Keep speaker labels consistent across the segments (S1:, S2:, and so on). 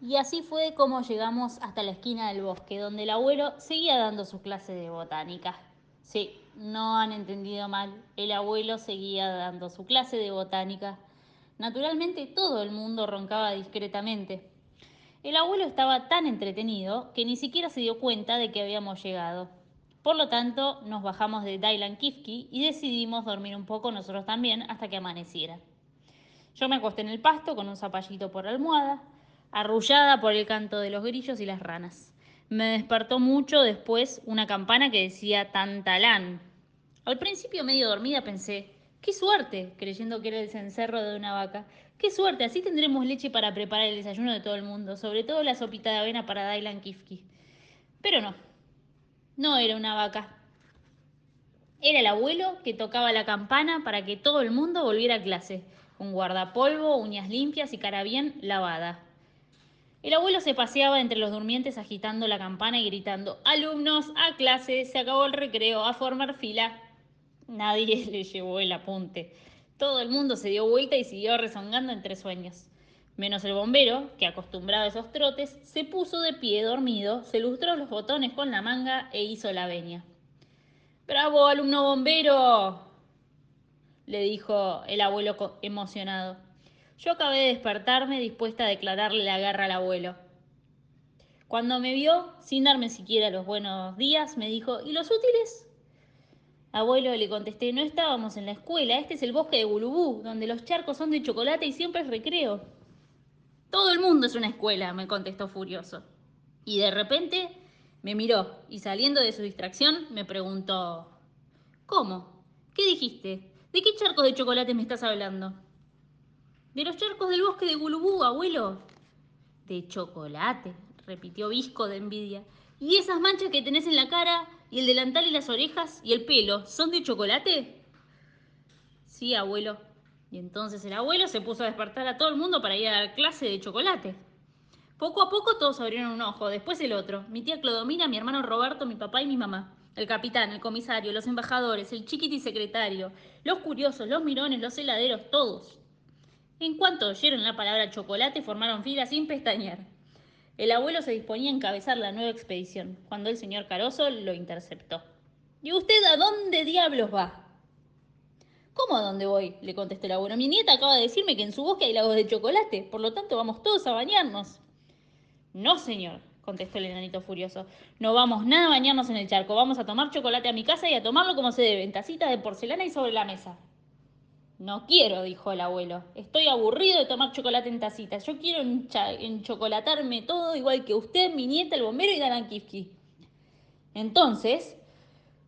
S1: Y así fue como llegamos hasta la esquina del bosque, donde el abuelo seguía dando su clase de botánica. Sí, no han entendido mal, el abuelo seguía dando su clase de botánica. Naturalmente todo el mundo roncaba discretamente. El abuelo estaba tan entretenido que ni siquiera se dio cuenta de que habíamos llegado. Por lo tanto, nos bajamos de Dylan Kifki y decidimos dormir un poco nosotros también hasta que amaneciera. Yo me acosté en el pasto con un zapallito por almohada, arrullada por el canto de los grillos y las ranas. Me despertó mucho después una campana que decía Tantalán. Al principio medio dormida pensé, qué suerte, creyendo que era el cencerro de una vaca. Qué suerte, así tendremos leche para preparar el desayuno de todo el mundo, sobre todo la sopita de avena para Dylan Kifki. Pero no, no era una vaca. Era el abuelo que tocaba la campana para que todo el mundo volviera a clase, con guardapolvo, uñas limpias y cara bien lavada. El abuelo se paseaba entre los durmientes agitando la campana y gritando, alumnos, a clase, se acabó el recreo, a formar fila. Nadie le llevó el apunte. Todo el mundo se dio vuelta y siguió rezongando entre sueños menos el bombero, que acostumbrado a esos trotes, se puso de pie dormido, se lustró los botones con la manga e hizo la veña. ¡Bravo, alumno bombero! le dijo el abuelo emocionado. Yo acabé de despertarme dispuesta a declararle la guerra al abuelo. Cuando me vio, sin darme siquiera los buenos días, me dijo, ¿y los útiles? Abuelo, le contesté, no estábamos en la escuela, este es el bosque de Gulubú, donde los charcos son de chocolate y siempre es recreo. Todo el mundo es una escuela, me contestó furioso. Y de repente me miró y saliendo de su distracción me preguntó, ¿Cómo? ¿Qué dijiste? ¿De qué charcos de chocolate me estás hablando? De los charcos del bosque de Gulubú, abuelo. De chocolate, repitió Visco de envidia. ¿Y esas manchas que tenés en la cara y el delantal y las orejas y el pelo, son de chocolate? Sí, abuelo, y entonces el abuelo se puso a despertar a todo el mundo para ir a dar clase de chocolate. Poco a poco todos abrieron un ojo, después el otro. Mi tía Clodomira, mi hermano Roberto, mi papá y mi mamá. El capitán, el comisario, los embajadores, el chiquiti secretario, los curiosos, los mirones, los heladeros, todos. En cuanto oyeron la palabra chocolate, formaron fila sin pestañear. El abuelo se disponía a encabezar la nueva expedición, cuando el señor Caroso lo interceptó. ¿Y usted a dónde diablos va? ¿Cómo a dónde voy? le contestó el abuelo. Mi nieta acaba de decirme que en su bosque hay lagos de chocolate, por lo tanto vamos todos a bañarnos. No, señor, contestó el enanito furioso. No vamos nada a bañarnos en el charco, vamos a tomar chocolate a mi casa y a tomarlo como se debe, en tacita de porcelana y sobre la mesa. No quiero, dijo el abuelo. Estoy aburrido de tomar chocolate en tacitas. Yo quiero enchocolatarme todo igual que usted, mi nieta, el bombero y Dalan Kifki. Entonces,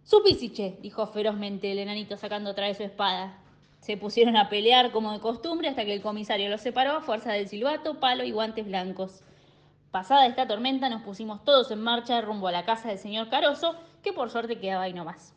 S1: Supísiche, dijo ferozmente el enanito sacando otra vez su espada. Se pusieron a pelear como de costumbre hasta que el comisario los separó a fuerza del silbato, palo y guantes blancos. Pasada esta tormenta nos pusimos todos en marcha rumbo a la casa del señor Caroso, que por suerte quedaba ahí nomás.